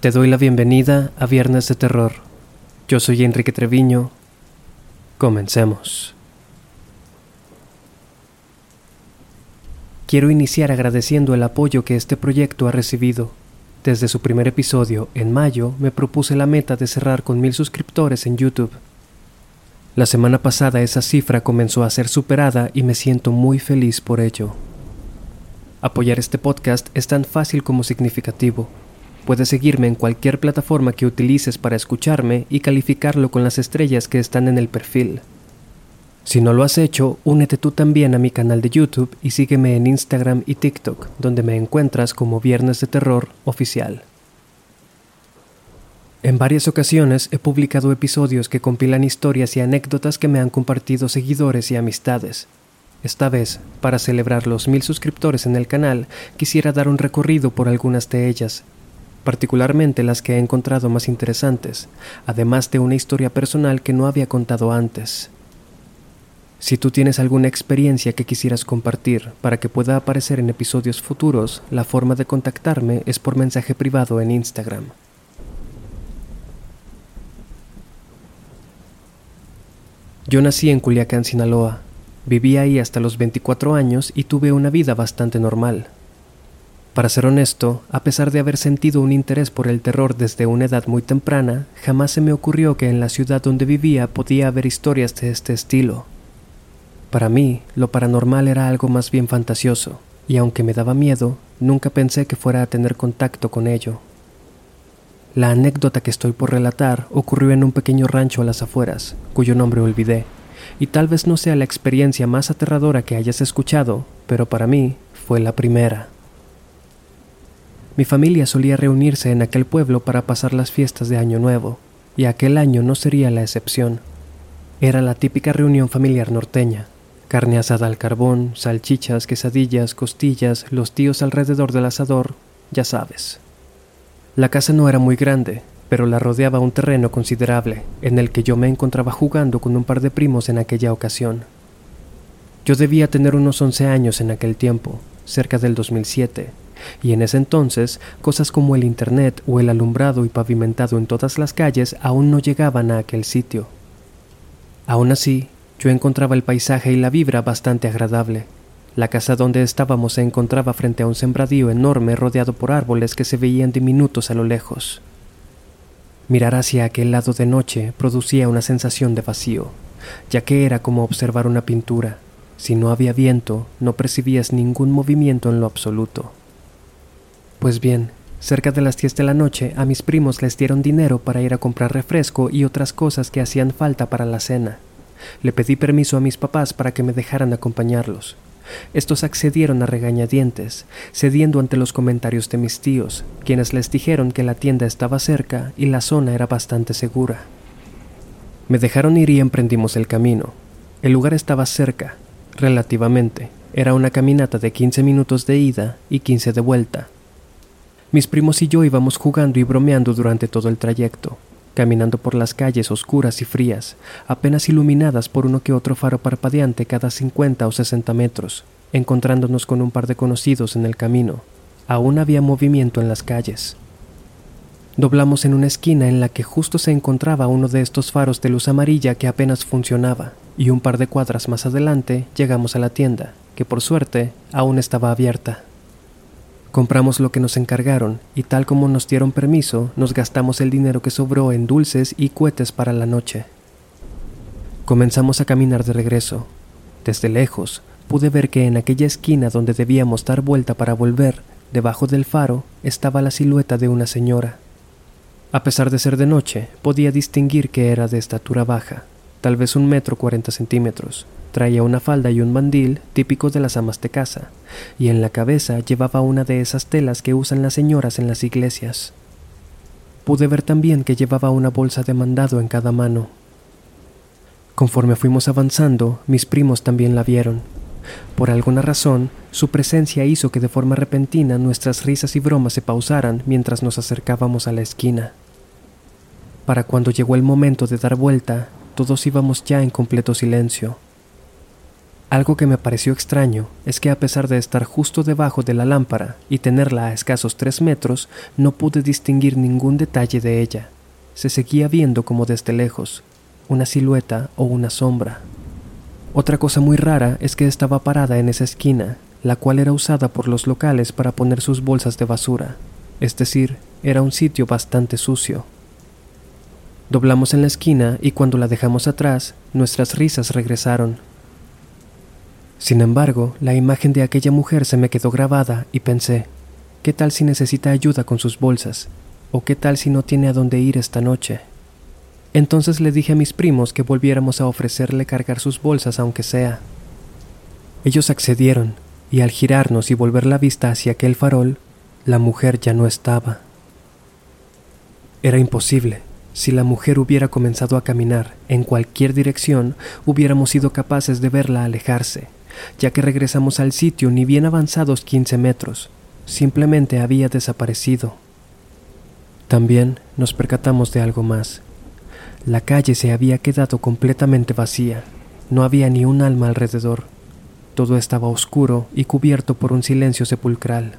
Te doy la bienvenida a Viernes de Terror. Yo soy Enrique Treviño. Comencemos. Quiero iniciar agradeciendo el apoyo que este proyecto ha recibido. Desde su primer episodio, en mayo, me propuse la meta de cerrar con mil suscriptores en YouTube. La semana pasada esa cifra comenzó a ser superada y me siento muy feliz por ello. Apoyar este podcast es tan fácil como significativo. Puedes seguirme en cualquier plataforma que utilices para escucharme y calificarlo con las estrellas que están en el perfil. Si no lo has hecho, únete tú también a mi canal de YouTube y sígueme en Instagram y TikTok, donde me encuentras como Viernes de Terror Oficial. En varias ocasiones he publicado episodios que compilan historias y anécdotas que me han compartido seguidores y amistades. Esta vez, para celebrar los mil suscriptores en el canal, quisiera dar un recorrido por algunas de ellas particularmente las que he encontrado más interesantes, además de una historia personal que no había contado antes. Si tú tienes alguna experiencia que quisieras compartir para que pueda aparecer en episodios futuros, la forma de contactarme es por mensaje privado en Instagram. Yo nací en Culiacán, Sinaloa. Viví ahí hasta los 24 años y tuve una vida bastante normal. Para ser honesto, a pesar de haber sentido un interés por el terror desde una edad muy temprana, jamás se me ocurrió que en la ciudad donde vivía podía haber historias de este estilo. Para mí, lo paranormal era algo más bien fantasioso, y aunque me daba miedo, nunca pensé que fuera a tener contacto con ello. La anécdota que estoy por relatar ocurrió en un pequeño rancho a las afueras, cuyo nombre olvidé, y tal vez no sea la experiencia más aterradora que hayas escuchado, pero para mí fue la primera. Mi familia solía reunirse en aquel pueblo para pasar las fiestas de Año Nuevo, y aquel año no sería la excepción. Era la típica reunión familiar norteña. Carne asada al carbón, salchichas, quesadillas, costillas, los tíos alrededor del asador, ya sabes. La casa no era muy grande, pero la rodeaba un terreno considerable, en el que yo me encontraba jugando con un par de primos en aquella ocasión. Yo debía tener unos 11 años en aquel tiempo, cerca del 2007, y en ese entonces cosas como el Internet o el alumbrado y pavimentado en todas las calles aún no llegaban a aquel sitio. Aún así, yo encontraba el paisaje y la vibra bastante agradable. La casa donde estábamos se encontraba frente a un sembradío enorme rodeado por árboles que se veían diminutos a lo lejos. Mirar hacia aquel lado de noche producía una sensación de vacío, ya que era como observar una pintura. Si no había viento, no percibías ningún movimiento en lo absoluto. Pues bien, cerca de las 10 de la noche a mis primos les dieron dinero para ir a comprar refresco y otras cosas que hacían falta para la cena. Le pedí permiso a mis papás para que me dejaran acompañarlos. Estos accedieron a regañadientes, cediendo ante los comentarios de mis tíos, quienes les dijeron que la tienda estaba cerca y la zona era bastante segura. Me dejaron ir y emprendimos el camino. El lugar estaba cerca, relativamente. Era una caminata de 15 minutos de ida y 15 de vuelta, mis primos y yo íbamos jugando y bromeando durante todo el trayecto, caminando por las calles oscuras y frías, apenas iluminadas por uno que otro faro parpadeante cada 50 o 60 metros, encontrándonos con un par de conocidos en el camino. Aún había movimiento en las calles. Doblamos en una esquina en la que justo se encontraba uno de estos faros de luz amarilla que apenas funcionaba, y un par de cuadras más adelante llegamos a la tienda, que por suerte aún estaba abierta. Compramos lo que nos encargaron y tal como nos dieron permiso, nos gastamos el dinero que sobró en dulces y cohetes para la noche. Comenzamos a caminar de regreso. Desde lejos, pude ver que en aquella esquina donde debíamos dar vuelta para volver, debajo del faro, estaba la silueta de una señora. A pesar de ser de noche, podía distinguir que era de estatura baja, tal vez un metro cuarenta centímetros, Traía una falda y un mandil típico de las amas de casa, y en la cabeza llevaba una de esas telas que usan las señoras en las iglesias. Pude ver también que llevaba una bolsa de mandado en cada mano. Conforme fuimos avanzando, mis primos también la vieron. Por alguna razón, su presencia hizo que de forma repentina nuestras risas y bromas se pausaran mientras nos acercábamos a la esquina. Para cuando llegó el momento de dar vuelta, todos íbamos ya en completo silencio. Algo que me pareció extraño es que a pesar de estar justo debajo de la lámpara y tenerla a escasos tres metros, no pude distinguir ningún detalle de ella. Se seguía viendo como desde lejos, una silueta o una sombra. Otra cosa muy rara es que estaba parada en esa esquina, la cual era usada por los locales para poner sus bolsas de basura, es decir, era un sitio bastante sucio. Doblamos en la esquina y cuando la dejamos atrás, nuestras risas regresaron. Sin embargo, la imagen de aquella mujer se me quedó grabada y pensé, ¿qué tal si necesita ayuda con sus bolsas? ¿O qué tal si no tiene a dónde ir esta noche? Entonces le dije a mis primos que volviéramos a ofrecerle cargar sus bolsas aunque sea. Ellos accedieron, y al girarnos y volver la vista hacia aquel farol, la mujer ya no estaba. Era imposible. Si la mujer hubiera comenzado a caminar en cualquier dirección, hubiéramos sido capaces de verla alejarse, ya que regresamos al sitio ni bien avanzados 15 metros. Simplemente había desaparecido. También nos percatamos de algo más. La calle se había quedado completamente vacía. No había ni un alma alrededor. Todo estaba oscuro y cubierto por un silencio sepulcral.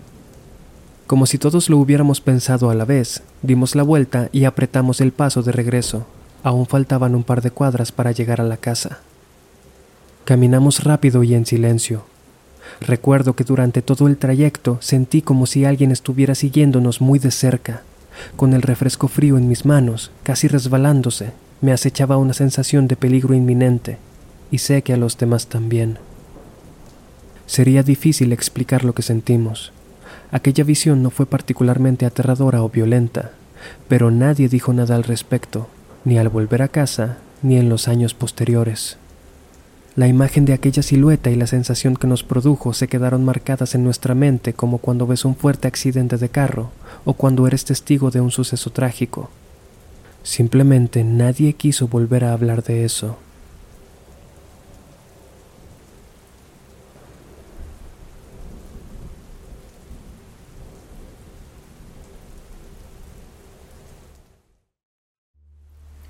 Como si todos lo hubiéramos pensado a la vez, dimos la vuelta y apretamos el paso de regreso. Aún faltaban un par de cuadras para llegar a la casa. Caminamos rápido y en silencio. Recuerdo que durante todo el trayecto sentí como si alguien estuviera siguiéndonos muy de cerca. Con el refresco frío en mis manos, casi resbalándose, me acechaba una sensación de peligro inminente, y sé que a los demás también. Sería difícil explicar lo que sentimos, Aquella visión no fue particularmente aterradora o violenta, pero nadie dijo nada al respecto, ni al volver a casa, ni en los años posteriores. La imagen de aquella silueta y la sensación que nos produjo se quedaron marcadas en nuestra mente como cuando ves un fuerte accidente de carro o cuando eres testigo de un suceso trágico. Simplemente nadie quiso volver a hablar de eso.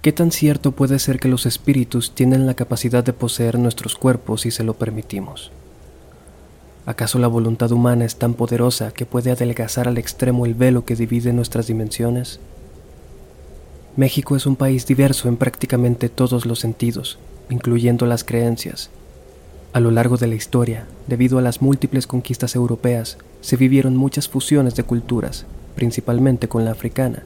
¿Qué tan cierto puede ser que los espíritus tienen la capacidad de poseer nuestros cuerpos si se lo permitimos? ¿Acaso la voluntad humana es tan poderosa que puede adelgazar al extremo el velo que divide nuestras dimensiones? México es un país diverso en prácticamente todos los sentidos, incluyendo las creencias. A lo largo de la historia, debido a las múltiples conquistas europeas, se vivieron muchas fusiones de culturas, principalmente con la africana.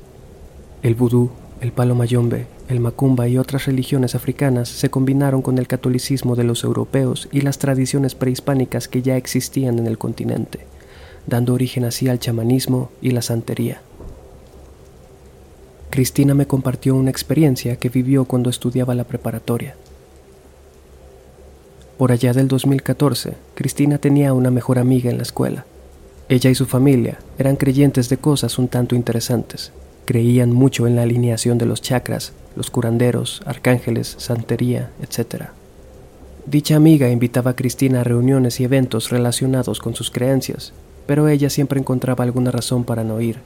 El vudú, el palo mayombe, el macumba y otras religiones africanas se combinaron con el catolicismo de los europeos y las tradiciones prehispánicas que ya existían en el continente, dando origen así al chamanismo y la santería. Cristina me compartió una experiencia que vivió cuando estudiaba la preparatoria. Por allá del 2014, Cristina tenía una mejor amiga en la escuela. Ella y su familia eran creyentes de cosas un tanto interesantes, Creían mucho en la alineación de los chakras, los curanderos, arcángeles, santería, etc. Dicha amiga invitaba a Cristina a reuniones y eventos relacionados con sus creencias, pero ella siempre encontraba alguna razón para no ir,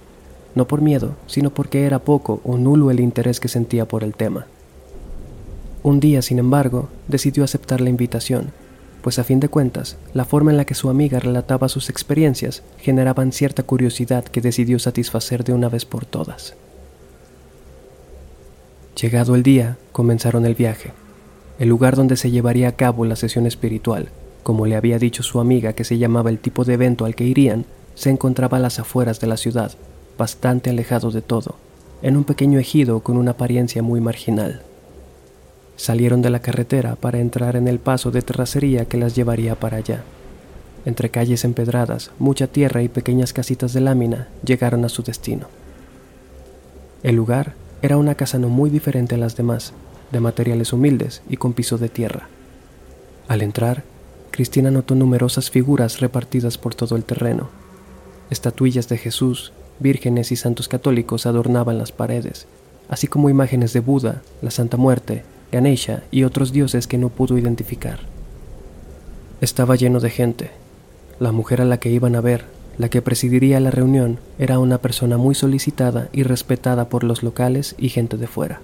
no por miedo, sino porque era poco o nulo el interés que sentía por el tema. Un día, sin embargo, decidió aceptar la invitación pues a fin de cuentas, la forma en la que su amiga relataba sus experiencias generaban cierta curiosidad que decidió satisfacer de una vez por todas. Llegado el día, comenzaron el viaje, el lugar donde se llevaría a cabo la sesión espiritual, como le había dicho su amiga que se llamaba el tipo de evento al que irían, se encontraba a las afueras de la ciudad, bastante alejado de todo, en un pequeño ejido con una apariencia muy marginal. Salieron de la carretera para entrar en el paso de terracería que las llevaría para allá. Entre calles empedradas, mucha tierra y pequeñas casitas de lámina llegaron a su destino. El lugar era una casa no muy diferente a las demás, de materiales humildes y con piso de tierra. Al entrar, Cristina notó numerosas figuras repartidas por todo el terreno. Estatuillas de Jesús, vírgenes y santos católicos adornaban las paredes, así como imágenes de Buda, la Santa Muerte Ganesha y otros dioses que no pudo identificar. Estaba lleno de gente. La mujer a la que iban a ver, la que presidiría la reunión, era una persona muy solicitada y respetada por los locales y gente de fuera.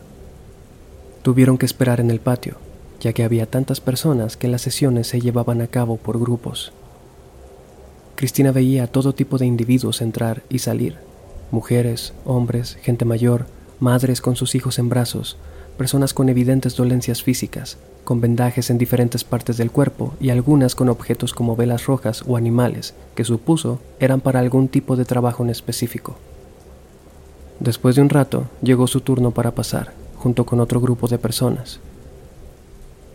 Tuvieron que esperar en el patio, ya que había tantas personas que las sesiones se llevaban a cabo por grupos. Cristina veía a todo tipo de individuos entrar y salir, mujeres, hombres, gente mayor, madres con sus hijos en brazos, personas con evidentes dolencias físicas, con vendajes en diferentes partes del cuerpo y algunas con objetos como velas rojas o animales que supuso eran para algún tipo de trabajo en específico. Después de un rato llegó su turno para pasar, junto con otro grupo de personas.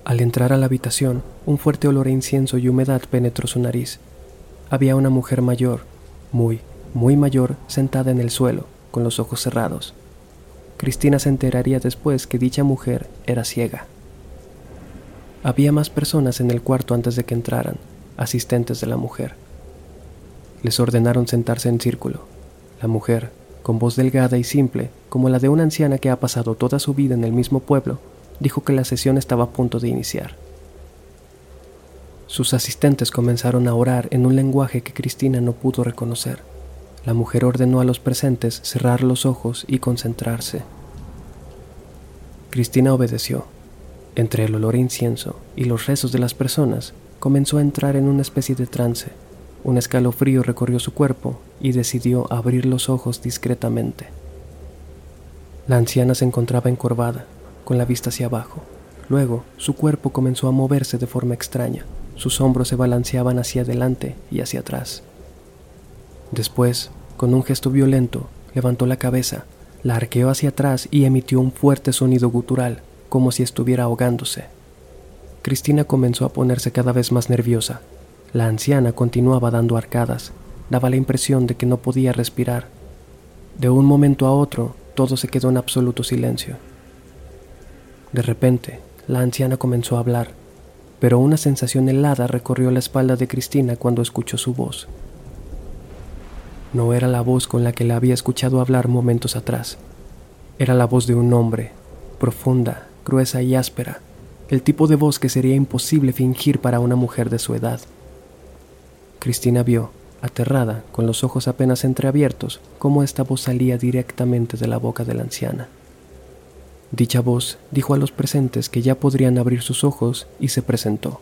Al entrar a la habitación, un fuerte olor a incienso y humedad penetró su nariz. Había una mujer mayor, muy, muy mayor, sentada en el suelo, con los ojos cerrados. Cristina se enteraría después que dicha mujer era ciega. Había más personas en el cuarto antes de que entraran, asistentes de la mujer. Les ordenaron sentarse en círculo. La mujer, con voz delgada y simple, como la de una anciana que ha pasado toda su vida en el mismo pueblo, dijo que la sesión estaba a punto de iniciar. Sus asistentes comenzaron a orar en un lenguaje que Cristina no pudo reconocer. La mujer ordenó a los presentes cerrar los ojos y concentrarse. Cristina obedeció. Entre el olor incienso y los rezos de las personas, comenzó a entrar en una especie de trance. Un escalofrío recorrió su cuerpo y decidió abrir los ojos discretamente. La anciana se encontraba encorvada, con la vista hacia abajo. Luego, su cuerpo comenzó a moverse de forma extraña. Sus hombros se balanceaban hacia adelante y hacia atrás. Después, con un gesto violento, levantó la cabeza, la arqueó hacia atrás y emitió un fuerte sonido gutural, como si estuviera ahogándose. Cristina comenzó a ponerse cada vez más nerviosa. La anciana continuaba dando arcadas, daba la impresión de que no podía respirar. De un momento a otro, todo se quedó en absoluto silencio. De repente, la anciana comenzó a hablar, pero una sensación helada recorrió la espalda de Cristina cuando escuchó su voz. No era la voz con la que la había escuchado hablar momentos atrás. Era la voz de un hombre, profunda, gruesa y áspera, el tipo de voz que sería imposible fingir para una mujer de su edad. Cristina vio, aterrada, con los ojos apenas entreabiertos, cómo esta voz salía directamente de la boca de la anciana. Dicha voz dijo a los presentes que ya podrían abrir sus ojos y se presentó.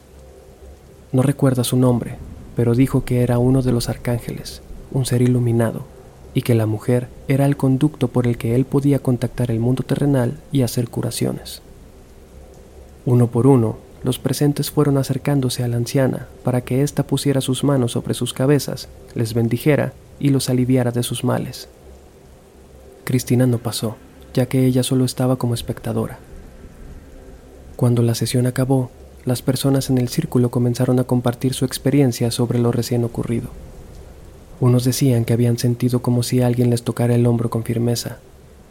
No recuerda su nombre, pero dijo que era uno de los arcángeles, un ser iluminado, y que la mujer era el conducto por el que él podía contactar el mundo terrenal y hacer curaciones. Uno por uno, los presentes fueron acercándose a la anciana para que ésta pusiera sus manos sobre sus cabezas, les bendijera y los aliviara de sus males. Cristina no pasó, ya que ella solo estaba como espectadora. Cuando la sesión acabó, las personas en el círculo comenzaron a compartir su experiencia sobre lo recién ocurrido. Unos decían que habían sentido como si alguien les tocara el hombro con firmeza.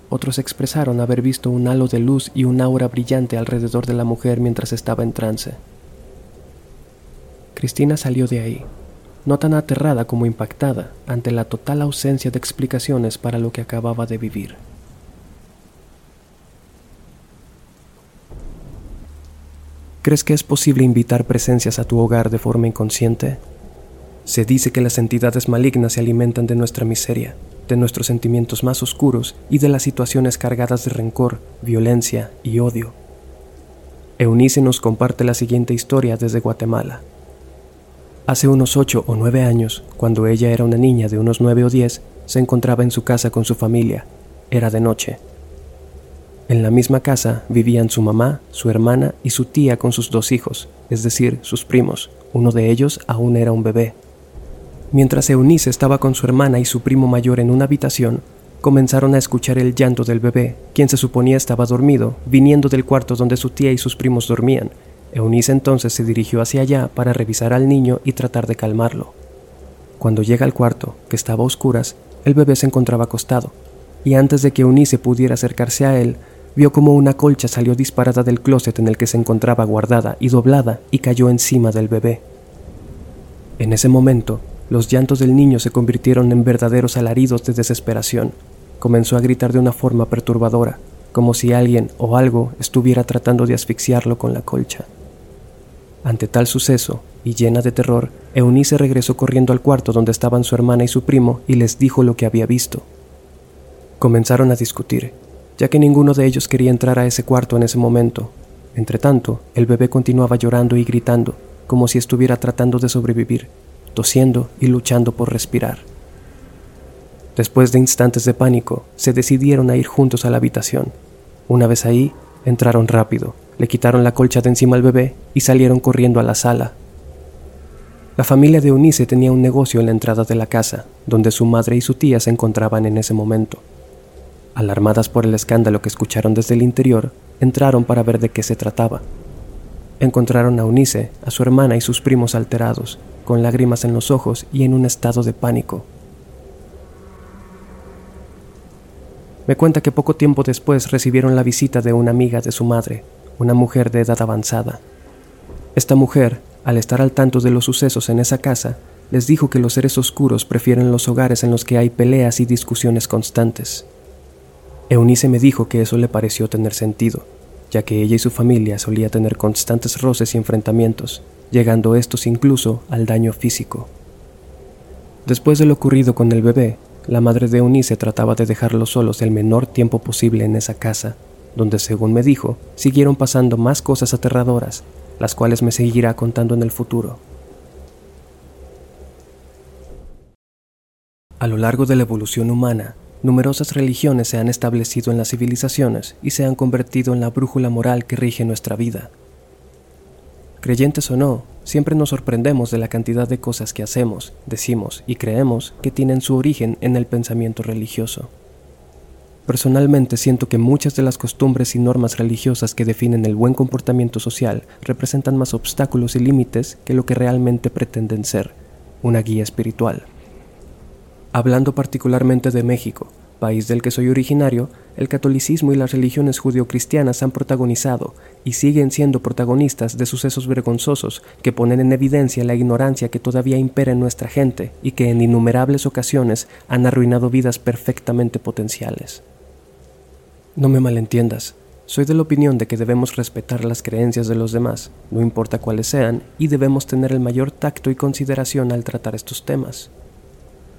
Otros expresaron haber visto un halo de luz y un aura brillante alrededor de la mujer mientras estaba en trance. Cristina salió de ahí, no tan aterrada como impactada ante la total ausencia de explicaciones para lo que acababa de vivir. ¿Crees que es posible invitar presencias a tu hogar de forma inconsciente? Se dice que las entidades malignas se alimentan de nuestra miseria, de nuestros sentimientos más oscuros y de las situaciones cargadas de rencor, violencia y odio. Eunice nos comparte la siguiente historia desde Guatemala. Hace unos ocho o nueve años, cuando ella era una niña de unos nueve o diez, se encontraba en su casa con su familia. Era de noche. En la misma casa vivían su mamá, su hermana y su tía con sus dos hijos, es decir, sus primos. Uno de ellos aún era un bebé. Mientras Eunice estaba con su hermana y su primo mayor en una habitación, comenzaron a escuchar el llanto del bebé, quien se suponía estaba dormido, viniendo del cuarto donde su tía y sus primos dormían. Eunice entonces se dirigió hacia allá para revisar al niño y tratar de calmarlo. Cuando llega al cuarto, que estaba a oscuras, el bebé se encontraba acostado, y antes de que Eunice pudiera acercarse a él, vio como una colcha salió disparada del closet en el que se encontraba guardada y doblada y cayó encima del bebé. En ese momento, los llantos del niño se convirtieron en verdaderos alaridos de desesperación. Comenzó a gritar de una forma perturbadora, como si alguien o algo estuviera tratando de asfixiarlo con la colcha. Ante tal suceso, y llena de terror, Eunice regresó corriendo al cuarto donde estaban su hermana y su primo y les dijo lo que había visto. Comenzaron a discutir, ya que ninguno de ellos quería entrar a ese cuarto en ese momento. Entretanto, el bebé continuaba llorando y gritando, como si estuviera tratando de sobrevivir, tosiendo y luchando por respirar. Después de instantes de pánico, se decidieron a ir juntos a la habitación. Una vez ahí, entraron rápido, le quitaron la colcha de encima al bebé y salieron corriendo a la sala. La familia de Eunice tenía un negocio en la entrada de la casa, donde su madre y su tía se encontraban en ese momento. Alarmadas por el escándalo que escucharon desde el interior, entraron para ver de qué se trataba. Encontraron a Eunice, a su hermana y sus primos alterados, con lágrimas en los ojos y en un estado de pánico. Me cuenta que poco tiempo después recibieron la visita de una amiga de su madre, una mujer de edad avanzada. Esta mujer, al estar al tanto de los sucesos en esa casa, les dijo que los seres oscuros prefieren los hogares en los que hay peleas y discusiones constantes. Eunice me dijo que eso le pareció tener sentido, ya que ella y su familia solía tener constantes roces y enfrentamientos, llegando estos incluso al daño físico. Después de lo ocurrido con el bebé, la madre de Eunice trataba de dejarlos solos el menor tiempo posible en esa casa, donde según me dijo, siguieron pasando más cosas aterradoras, las cuales me seguirá contando en el futuro. A lo largo de la evolución humana, numerosas religiones se han establecido en las civilizaciones y se han convertido en la brújula moral que rige nuestra vida. Creyentes o no, siempre nos sorprendemos de la cantidad de cosas que hacemos, decimos y creemos que tienen su origen en el pensamiento religioso. Personalmente siento que muchas de las costumbres y normas religiosas que definen el buen comportamiento social representan más obstáculos y límites que lo que realmente pretenden ser, una guía espiritual. Hablando particularmente de México, país del que soy originario, el catolicismo y las religiones judio-cristianas han protagonizado y siguen siendo protagonistas de sucesos vergonzosos que ponen en evidencia la ignorancia que todavía impera en nuestra gente y que en innumerables ocasiones han arruinado vidas perfectamente potenciales. No me malentiendas, soy de la opinión de que debemos respetar las creencias de los demás, no importa cuáles sean, y debemos tener el mayor tacto y consideración al tratar estos temas.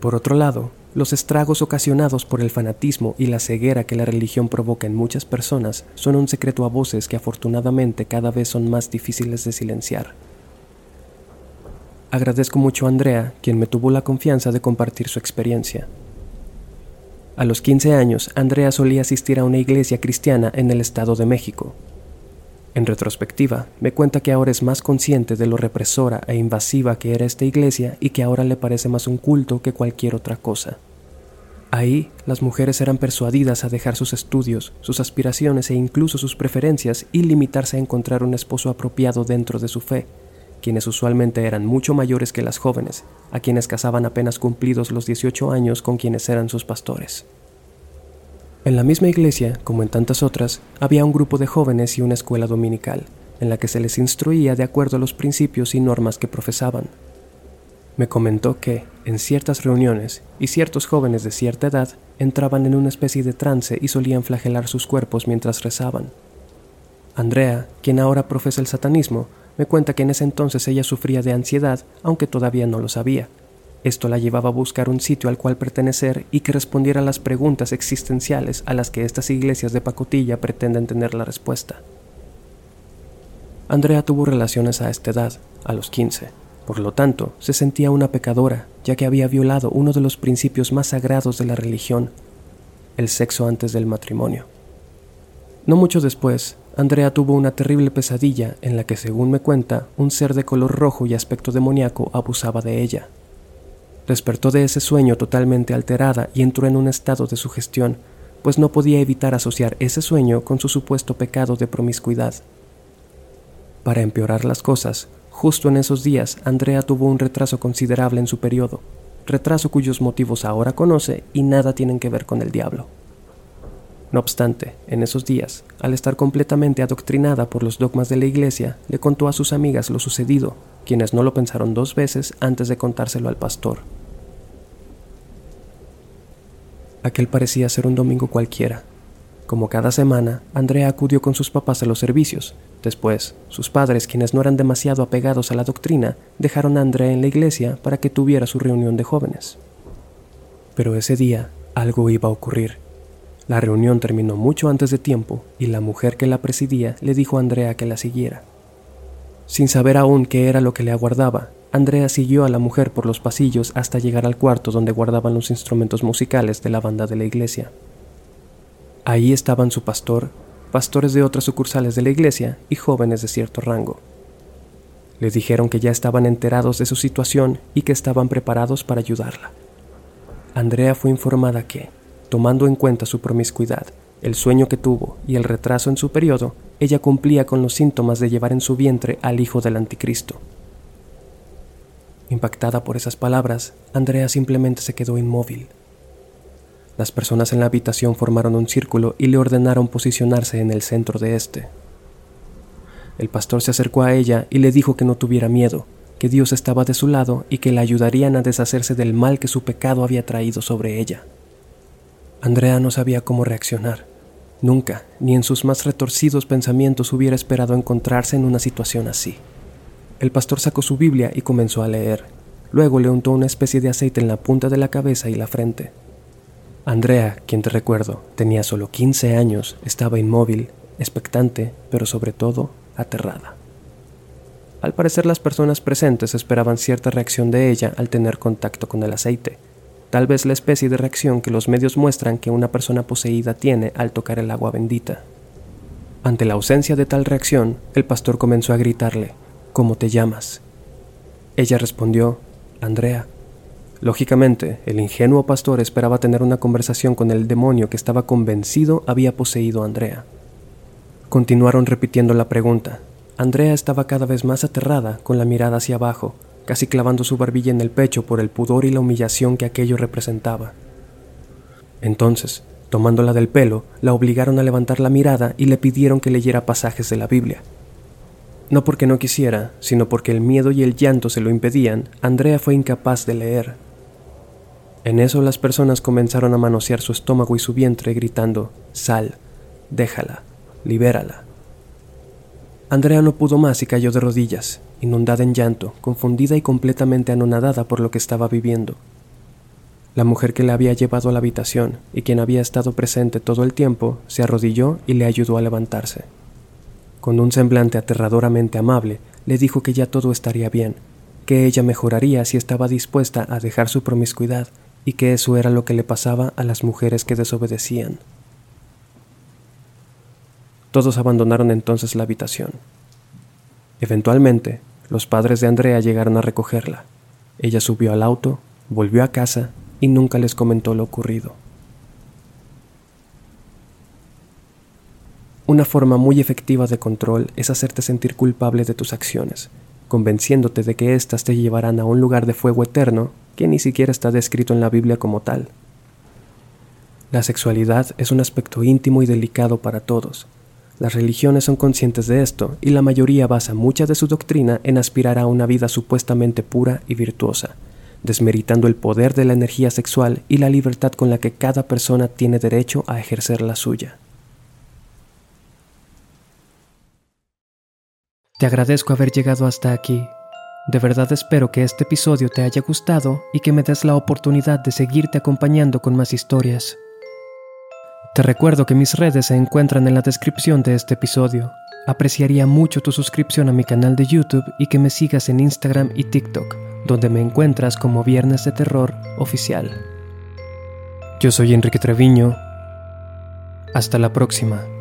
Por otro lado, los estragos ocasionados por el fanatismo y la ceguera que la religión provoca en muchas personas son un secreto a voces que afortunadamente cada vez son más difíciles de silenciar. Agradezco mucho a Andrea, quien me tuvo la confianza de compartir su experiencia. A los 15 años, Andrea solía asistir a una iglesia cristiana en el Estado de México, en retrospectiva, me cuenta que ahora es más consciente de lo represora e invasiva que era esta iglesia y que ahora le parece más un culto que cualquier otra cosa. Ahí, las mujeres eran persuadidas a dejar sus estudios, sus aspiraciones e incluso sus preferencias y limitarse a encontrar un esposo apropiado dentro de su fe, quienes usualmente eran mucho mayores que las jóvenes, a quienes casaban apenas cumplidos los 18 años con quienes eran sus pastores. En la misma iglesia, como en tantas otras, había un grupo de jóvenes y una escuela dominical, en la que se les instruía de acuerdo a los principios y normas que profesaban. Me comentó que, en ciertas reuniones, y ciertos jóvenes de cierta edad entraban en una especie de trance y solían flagelar sus cuerpos mientras rezaban. Andrea, quien ahora profesa el satanismo, me cuenta que en ese entonces ella sufría de ansiedad, aunque todavía no lo sabía, esto la llevaba a buscar un sitio al cual pertenecer y que respondiera a las preguntas existenciales a las que estas iglesias de pacotilla pretenden tener la respuesta. Andrea tuvo relaciones a esta edad, a los 15. Por lo tanto, se sentía una pecadora, ya que había violado uno de los principios más sagrados de la religión, el sexo antes del matrimonio. No mucho después, Andrea tuvo una terrible pesadilla en la que, según me cuenta, un ser de color rojo y aspecto demoníaco abusaba de ella. Despertó de ese sueño totalmente alterada y entró en un estado de sugestión, pues no podía evitar asociar ese sueño con su supuesto pecado de promiscuidad. Para empeorar las cosas, justo en esos días Andrea tuvo un retraso considerable en su periodo, retraso cuyos motivos ahora conoce y nada tienen que ver con el diablo. No obstante, en esos días, al estar completamente adoctrinada por los dogmas de la iglesia, le contó a sus amigas lo sucedido, quienes no lo pensaron dos veces antes de contárselo al pastor. Aquel parecía ser un domingo cualquiera. Como cada semana, Andrea acudió con sus papás a los servicios. Después, sus padres, quienes no eran demasiado apegados a la doctrina, dejaron a Andrea en la iglesia para que tuviera su reunión de jóvenes. Pero ese día algo iba a ocurrir. La reunión terminó mucho antes de tiempo y la mujer que la presidía le dijo a Andrea que la siguiera. Sin saber aún qué era lo que le aguardaba, Andrea siguió a la mujer por los pasillos hasta llegar al cuarto donde guardaban los instrumentos musicales de la banda de la iglesia. Ahí estaban su pastor, pastores de otras sucursales de la iglesia y jóvenes de cierto rango. Le dijeron que ya estaban enterados de su situación y que estaban preparados para ayudarla. Andrea fue informada que, tomando en cuenta su promiscuidad, el sueño que tuvo y el retraso en su periodo, ella cumplía con los síntomas de llevar en su vientre al hijo del anticristo. Impactada por esas palabras, Andrea simplemente se quedó inmóvil. Las personas en la habitación formaron un círculo y le ordenaron posicionarse en el centro de este. El pastor se acercó a ella y le dijo que no tuviera miedo, que Dios estaba de su lado y que la ayudarían a deshacerse del mal que su pecado había traído sobre ella. Andrea no sabía cómo reaccionar. Nunca, ni en sus más retorcidos pensamientos hubiera esperado encontrarse en una situación así. El pastor sacó su Biblia y comenzó a leer. Luego le untó una especie de aceite en la punta de la cabeza y la frente. Andrea, quien te recuerdo, tenía solo 15 años, estaba inmóvil, expectante, pero sobre todo aterrada. Al parecer las personas presentes esperaban cierta reacción de ella al tener contacto con el aceite, tal vez la especie de reacción que los medios muestran que una persona poseída tiene al tocar el agua bendita. Ante la ausencia de tal reacción, el pastor comenzó a gritarle, ¿Cómo te llamas? Ella respondió, Andrea. Lógicamente, el ingenuo pastor esperaba tener una conversación con el demonio que estaba convencido había poseído a Andrea. Continuaron repitiendo la pregunta. Andrea estaba cada vez más aterrada, con la mirada hacia abajo, casi clavando su barbilla en el pecho por el pudor y la humillación que aquello representaba. Entonces, tomándola del pelo, la obligaron a levantar la mirada y le pidieron que leyera pasajes de la Biblia. No porque no quisiera, sino porque el miedo y el llanto se lo impedían, Andrea fue incapaz de leer. En eso las personas comenzaron a manosear su estómago y su vientre gritando, Sal, déjala, libérala. Andrea no pudo más y cayó de rodillas, inundada en llanto, confundida y completamente anonadada por lo que estaba viviendo. La mujer que la había llevado a la habitación y quien había estado presente todo el tiempo se arrodilló y le ayudó a levantarse. Con un semblante aterradoramente amable, le dijo que ya todo estaría bien, que ella mejoraría si estaba dispuesta a dejar su promiscuidad y que eso era lo que le pasaba a las mujeres que desobedecían. Todos abandonaron entonces la habitación. Eventualmente, los padres de Andrea llegaron a recogerla. Ella subió al auto, volvió a casa y nunca les comentó lo ocurrido. Una forma muy efectiva de control es hacerte sentir culpable de tus acciones, convenciéndote de que éstas te llevarán a un lugar de fuego eterno que ni siquiera está descrito en la Biblia como tal. La sexualidad es un aspecto íntimo y delicado para todos, las religiones son conscientes de esto y la mayoría basa mucha de su doctrina en aspirar a una vida supuestamente pura y virtuosa, desmeritando el poder de la energía sexual y la libertad con la que cada persona tiene derecho a ejercer la suya. Te agradezco haber llegado hasta aquí. De verdad espero que este episodio te haya gustado y que me des la oportunidad de seguirte acompañando con más historias. Te recuerdo que mis redes se encuentran en la descripción de este episodio. Apreciaría mucho tu suscripción a mi canal de YouTube y que me sigas en Instagram y TikTok, donde me encuentras como Viernes de Terror Oficial. Yo soy Enrique Treviño. Hasta la próxima.